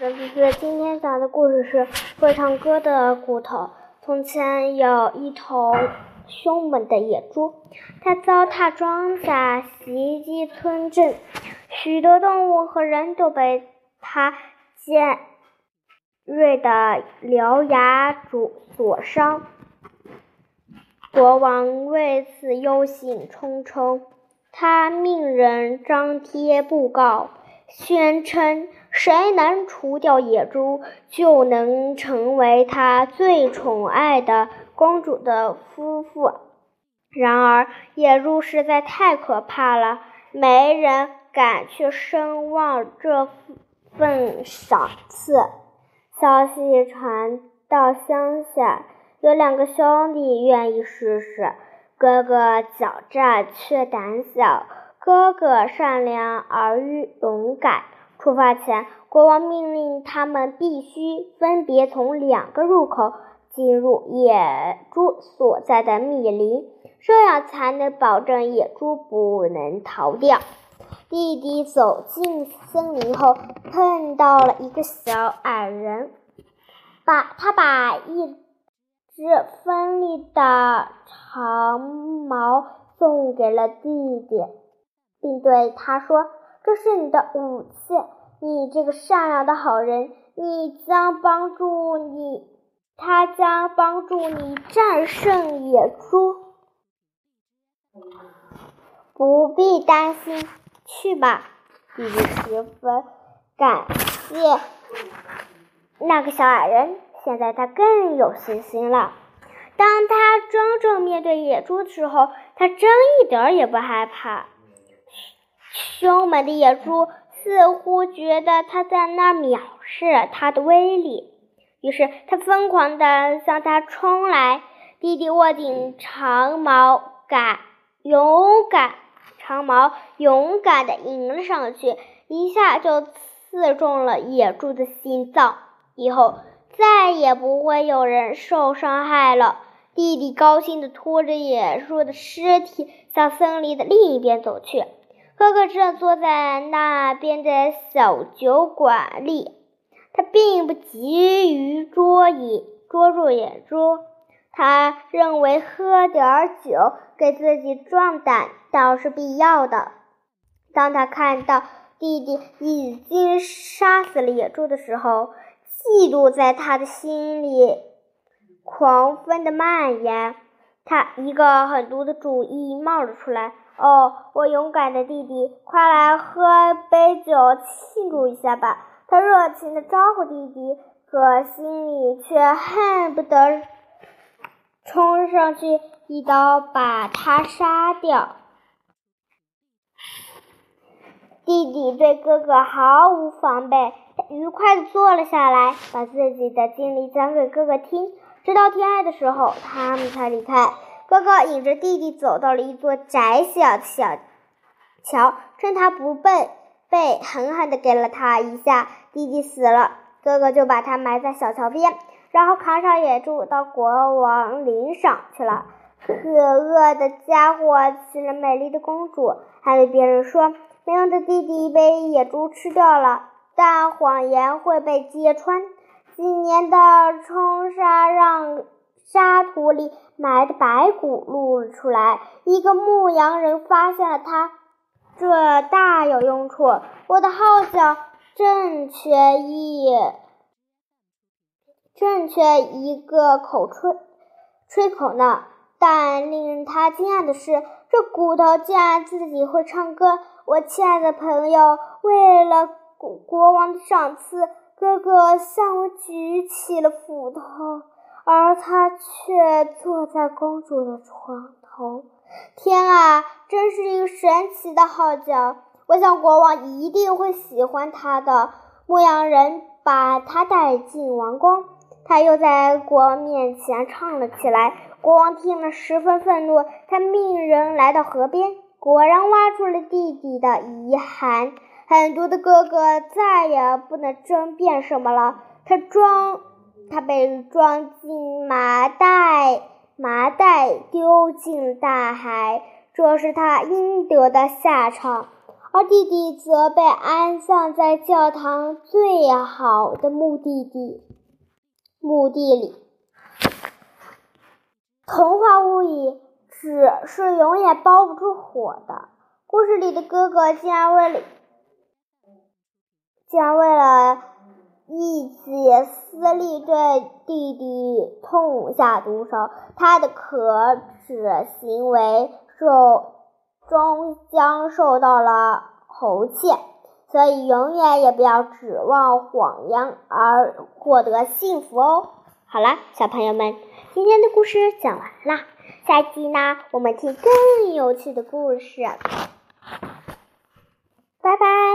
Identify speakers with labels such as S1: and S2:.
S1: 小橘子今天讲的故事是会唱歌的骨头。从前有一头凶猛的野猪，它糟蹋庄稼，袭击村镇，许多动物和人都被它尖锐的獠牙阻所伤。国王为此忧心忡忡，他命人张贴布告，宣称谁能除掉野猪，就能成为他最宠爱的公主的夫妇。然而，野猪实在太可怕了，没人敢去声望这份赏赐。消息传到乡下。有两个兄弟愿意试试，哥哥狡诈却胆小，哥哥善良而勇敢。出发前，国王命令他们必须分别从两个入口进入野猪所在的密林，这样才能保证野猪不能逃掉。弟弟走进森林后，碰到了一个小矮人，把他把一。只锋利的长矛送给了弟弟，并对他说：“这是你的武器，你这个善良的好人，你将帮助你，他将帮助你战胜野猪。不必担心，去吧。”弟弟十分感谢那个小矮人。现在他更有信心了。当他真正面对野猪的时候，他真一点也不害怕。凶猛的野猪似乎觉得他在那藐视他的威力，于是他疯狂地向他冲来。弟弟握紧长矛，敢勇敢，长矛勇敢地迎了上去，一下就刺中了野猪的心脏。以后。再也不会有人受伤害了。弟弟高兴地拖着野猪的尸体向森林的另一边走去。哥哥正坐在那边的小酒馆里，他并不急于捉野捉住野猪。他认为喝点酒给自己壮胆倒是必要的。当他看到弟弟已经杀死了野猪的时候，嫉妒在他的心里狂风的蔓延，他一个狠毒的主意冒了出来。哦，我勇敢的弟弟，快来喝杯酒庆祝一下吧！他热情地招呼弟弟，可心里却恨不得冲上去一刀把他杀掉。弟弟对哥哥毫无防备。愉快地坐了下来，把自己的经历讲给哥哥听。直到天黑的时候，他们才离开。哥哥引着弟弟走到了一座窄小的小桥，趁他不备，被狠狠地给了他一下。弟弟死了，哥哥就把他埋在小桥边，然后扛上野猪到国王陵上去了。可恶的家伙娶了美丽的公主，还对别人说没用的弟弟被野猪吃掉了。但谎言会被揭穿。几年的冲沙让沙土里埋的白骨露了出来。一个牧羊人发现了它，这大有用处。我的号角正缺一，正缺一个口吹吹口呢。但令他惊讶的是，这骨头竟然自己会唱歌。我亲爱的朋友，为了。国王的赏赐，哥哥向我举起了斧头，而他却坐在公主的床头。天啊，真是一个神奇的号角！我想国王一定会喜欢他的。牧羊人把他带进王宫，他又在国王面前唱了起来。国王听了十分愤怒，他命人来到河边，果然挖出了弟弟的遗骸。狠毒的哥哥再也不能争辩什么了。他装，他被装进麻袋，麻袋丢进大海，这是他应得的下场。而弟弟则被安葬在教堂最好的墓地地墓地里。童话屋里纸是永远包不住火的。故事里的哥哥竟然为了，竟然为了一己私利对弟弟痛下毒手，他的可耻行为受终将受到了侯歉。所以，永远也不要指望谎言而获得幸福哦。好了，小朋友们。今天的故事讲完啦，下集呢，我们听更有趣的故事。拜拜。